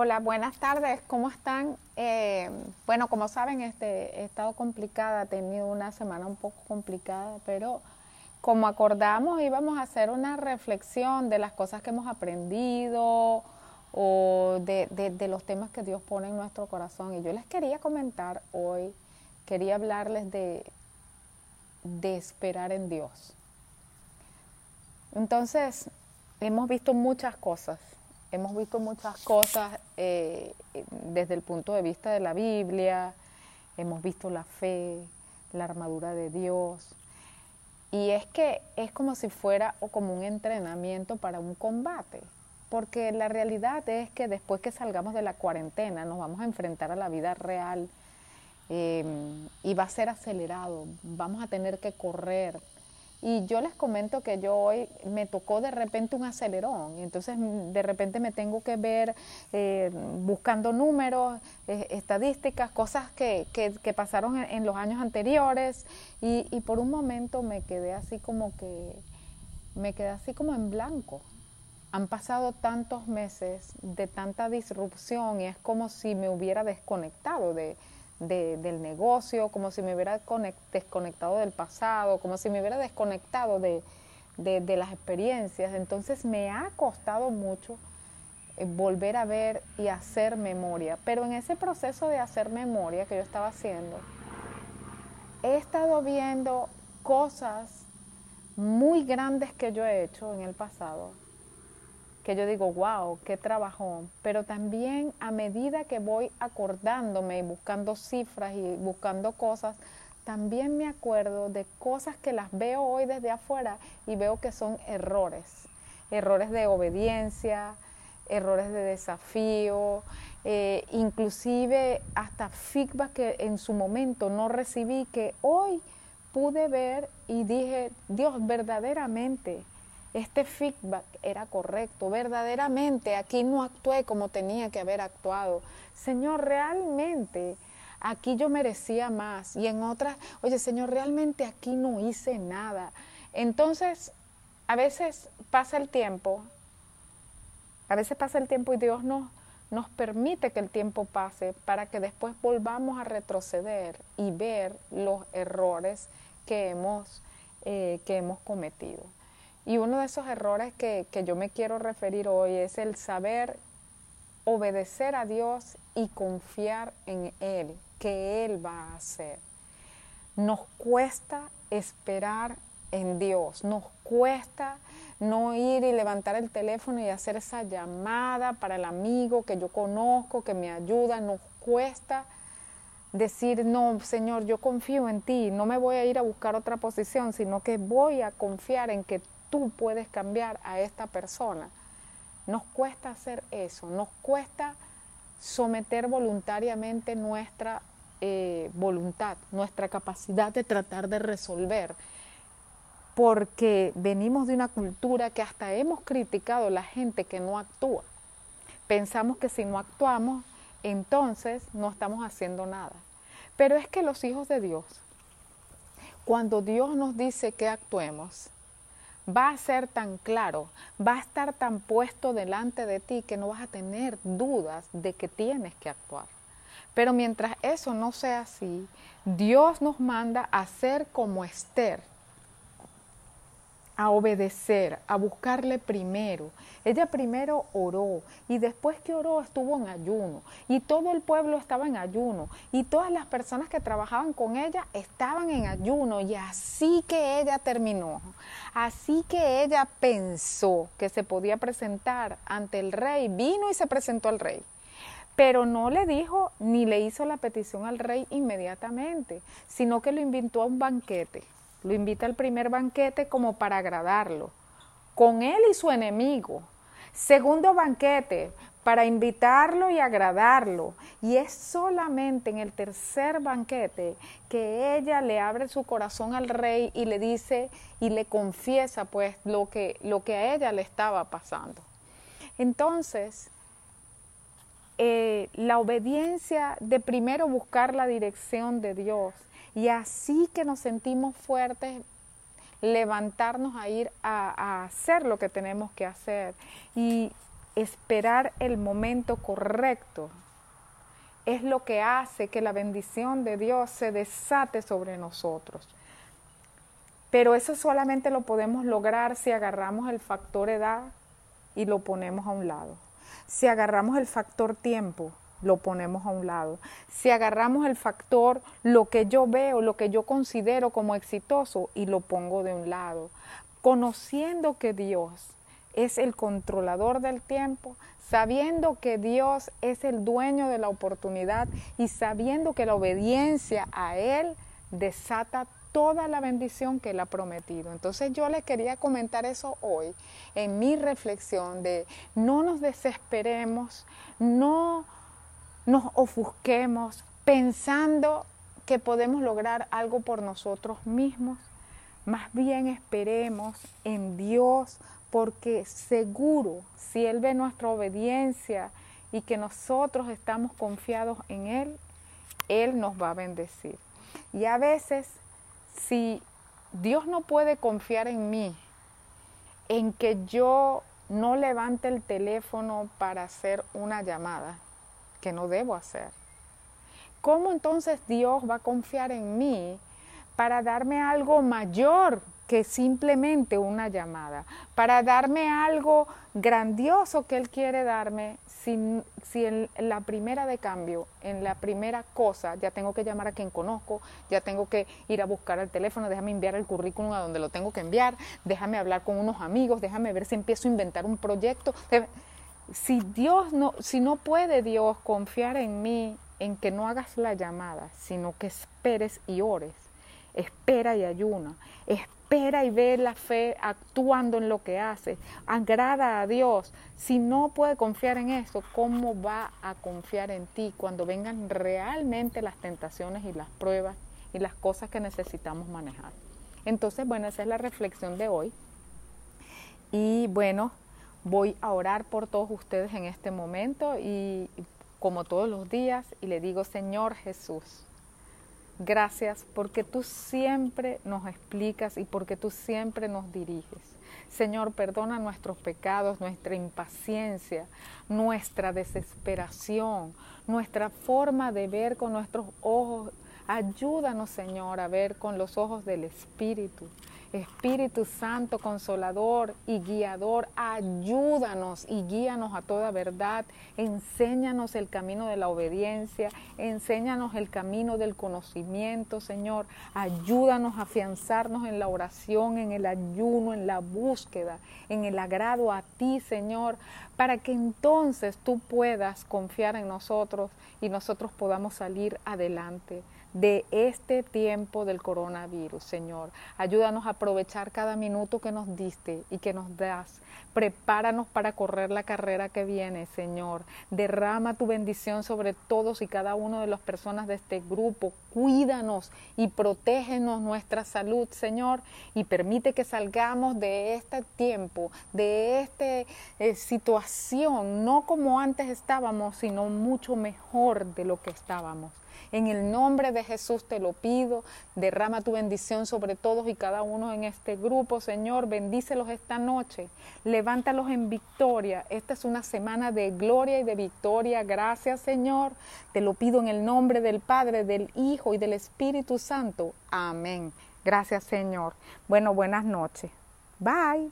Hola, buenas tardes, ¿cómo están? Eh, bueno, como saben, este, he estado complicada, he tenido una semana un poco complicada, pero como acordamos íbamos a hacer una reflexión de las cosas que hemos aprendido o de, de los temas que Dios pone en nuestro corazón. Y yo les quería comentar hoy, quería hablarles de, de esperar en Dios. Entonces, hemos visto muchas cosas hemos visto muchas cosas eh, desde el punto de vista de la Biblia, hemos visto la fe, la armadura de Dios. Y es que es como si fuera o como un entrenamiento para un combate, porque la realidad es que después que salgamos de la cuarentena nos vamos a enfrentar a la vida real eh, y va a ser acelerado, vamos a tener que correr, y yo les comento que yo hoy me tocó de repente un acelerón, y entonces mm, de repente me tengo que ver eh, buscando números, eh, estadísticas, cosas que, que, pasaron en, los años anteriores, y, y por un momento me quedé así como que, me quedé así como en blanco. Han pasado tantos meses de tanta disrupción y es como si me hubiera desconectado de, del negocio, como si me hubiera desconectado del pasado, como si me hubiera desconectado de, las experiencias. Entonces me ha costado mucho eh, volver a ver y hacer memoria. Pero en ese proceso de hacer memoria que yo estaba haciendo, he estado viendo cosas muy grandes que yo he hecho en el pasado que yo digo, wow, qué trabajo. Pero también a medida que voy acordándome y buscando cifras y buscando cosas, también me acuerdo de cosas que las veo hoy desde afuera y veo que son errores. Errores de obediencia, errores de desafío, eh, inclusive hasta feedback que en su momento no recibí, que hoy pude ver y dije, Dios, verdaderamente este feedback era correcto, verdaderamente aquí no actué como tenía que haber actuado. Señor, realmente aquí yo merecía más y en otras, oye Señor, realmente aquí no hice nada. Entonces, a veces pasa el tiempo, a veces pasa el tiempo y Dios nos, nos permite que el tiempo pase para que después volvamos a retroceder y ver los errores que hemos, eh, que hemos cometido. Y uno de esos errores que, yo me quiero referir hoy es el saber obedecer a Dios y confiar en Él, que Él va a hacer. Nos cuesta esperar en Dios, nos cuesta no ir y levantar el teléfono y hacer esa llamada para el amigo que yo conozco, que me ayuda, nos cuesta decir, no, Señor, yo confío en ti, no me voy a ir a buscar otra posición, sino que voy a confiar en que tú puedes cambiar a esta persona. Nos cuesta hacer eso, nos cuesta someter voluntariamente nuestra eh, voluntad, nuestra capacidad de tratar de resolver, porque venimos de una cultura que hasta hemos criticado a la gente que no actúa. Pensamos que si no actuamos, entonces no estamos haciendo nada. Pero es que los hijos de Dios, cuando Dios nos dice que actuemos, va a ser tan claro, va a estar tan puesto delante de ti que no vas a tener dudas de que tienes que actuar. Pero mientras eso no sea así, Dios nos manda a ser como Esther, a obedecer, a buscarle primero. Ella primero oró y después que oró estuvo en ayuno y todo el pueblo estaba en ayuno y todas las personas que trabajaban con ella estaban en ayuno y así que ella terminó. Así que ella pensó que se podía presentar ante el rey, vino y se presentó al rey pero no le dijo ni le hizo la petición al rey inmediatamente, sino que lo invitó a un banquete. Lo invita al primer banquete como para agradarlo, con él y su enemigo. Segundo banquete, para invitarlo y agradarlo. Y es solamente en el tercer banquete que ella le abre su corazón al rey y le dice y le confiesa pues lo que, lo que a ella le estaba pasando. Entonces, eh, la obediencia de primero buscar la dirección de Dios y así que nos sentimos fuertes, levantarnos a ir a, hacer lo que tenemos que hacer. Y esperar el momento correcto es lo que hace que la bendición de Dios se desate sobre nosotros. Pero eso solamente lo podemos lograr si agarramos el factor edad y lo ponemos a un lado. Si agarramos el factor tiempo, lo ponemos a un lado. Si agarramos el factor lo que yo veo, lo que yo considero como exitoso y lo pongo de un lado. Conociendo que Dios es el controlador del tiempo, sabiendo que Dios es el dueño de la oportunidad y sabiendo que la obediencia a Él desata toda la bendición que Él ha prometido. Entonces yo le quería comentar eso hoy en mi reflexión de no nos desesperemos, no nos ofusquemos pensando que podemos lograr algo por nosotros mismos. Más bien esperemos en Dios porque seguro si Él ve nuestra obediencia y que nosotros estamos confiados en Él, Él nos va a bendecir. Y a veces, si Dios no puede confiar en mí, en que yo no levante el teléfono para hacer una llamada, que no debo hacer, ¿cómo entonces Dios va a confiar en mí para darme algo mayor que simplemente una llamada, para darme algo grandioso que Él quiere darme, si, si en la primera de cambio, en la primera cosa, ya tengo que llamar a quien conozco, ya tengo que ir a buscar el teléfono, déjame enviar el currículum a donde lo tengo que enviar, déjame hablar con unos amigos, déjame ver si empiezo a inventar un proyecto. Si Dios no, si no puede Dios confiar en mí, en que no hagas la llamada, sino que esperes y ores, espera y ayuna, espera y ve la fe actuando en lo que hace, agrada a Dios. Si no puede confiar en eso, ¿cómo va a confiar en ti cuando vengan realmente las tentaciones y las pruebas y las cosas que necesitamos manejar? Entonces, bueno, esa es la reflexión de hoy. Y bueno, voy a orar por todos ustedes en este momento y como todos los días y le digo, Señor Jesús, Gracias porque tú siempre nos explicas y porque tú siempre nos diriges. Señor, perdona nuestros pecados, nuestra impaciencia, nuestra desesperación, nuestra forma de ver con nuestros ojos. Ayúdanos, Señor, a ver con los ojos del Espíritu. Espíritu Santo, consolador y guiador, ayúdanos y guíanos a toda verdad. Enséñanos el camino de la obediencia, enséñanos el camino del conocimiento, Señor. Ayúdanos a afianzarnos en la oración, en el ayuno, en la búsqueda, en el agrado a ti, Señor, para que entonces tú puedas confiar en nosotros y nosotros podamos salir adelante de este tiempo del coronavirus, Señor. Ayúdanos a aprovechar cada minuto que nos diste y que nos das. Prepáranos para correr la carrera que viene, Señor. Derrama tu bendición sobre todos y cada uno de las personas de este grupo. Cuídanos y protégenos nuestra salud, Señor, y permite que salgamos de este tiempo, de esta eh, situación, no como antes estábamos, sino mucho mejor de lo que estábamos. En el nombre de Jesús te lo pido. Derrama tu bendición sobre todos y cada uno en este grupo, Señor. Bendícelos esta noche. Levántalos en victoria. Esta es una semana de gloria y de victoria. Gracias, Señor. Te lo pido en el nombre del Padre, del Hijo y del Espíritu Santo. Amén. Gracias, Señor. Bueno, buenas noches. Bye.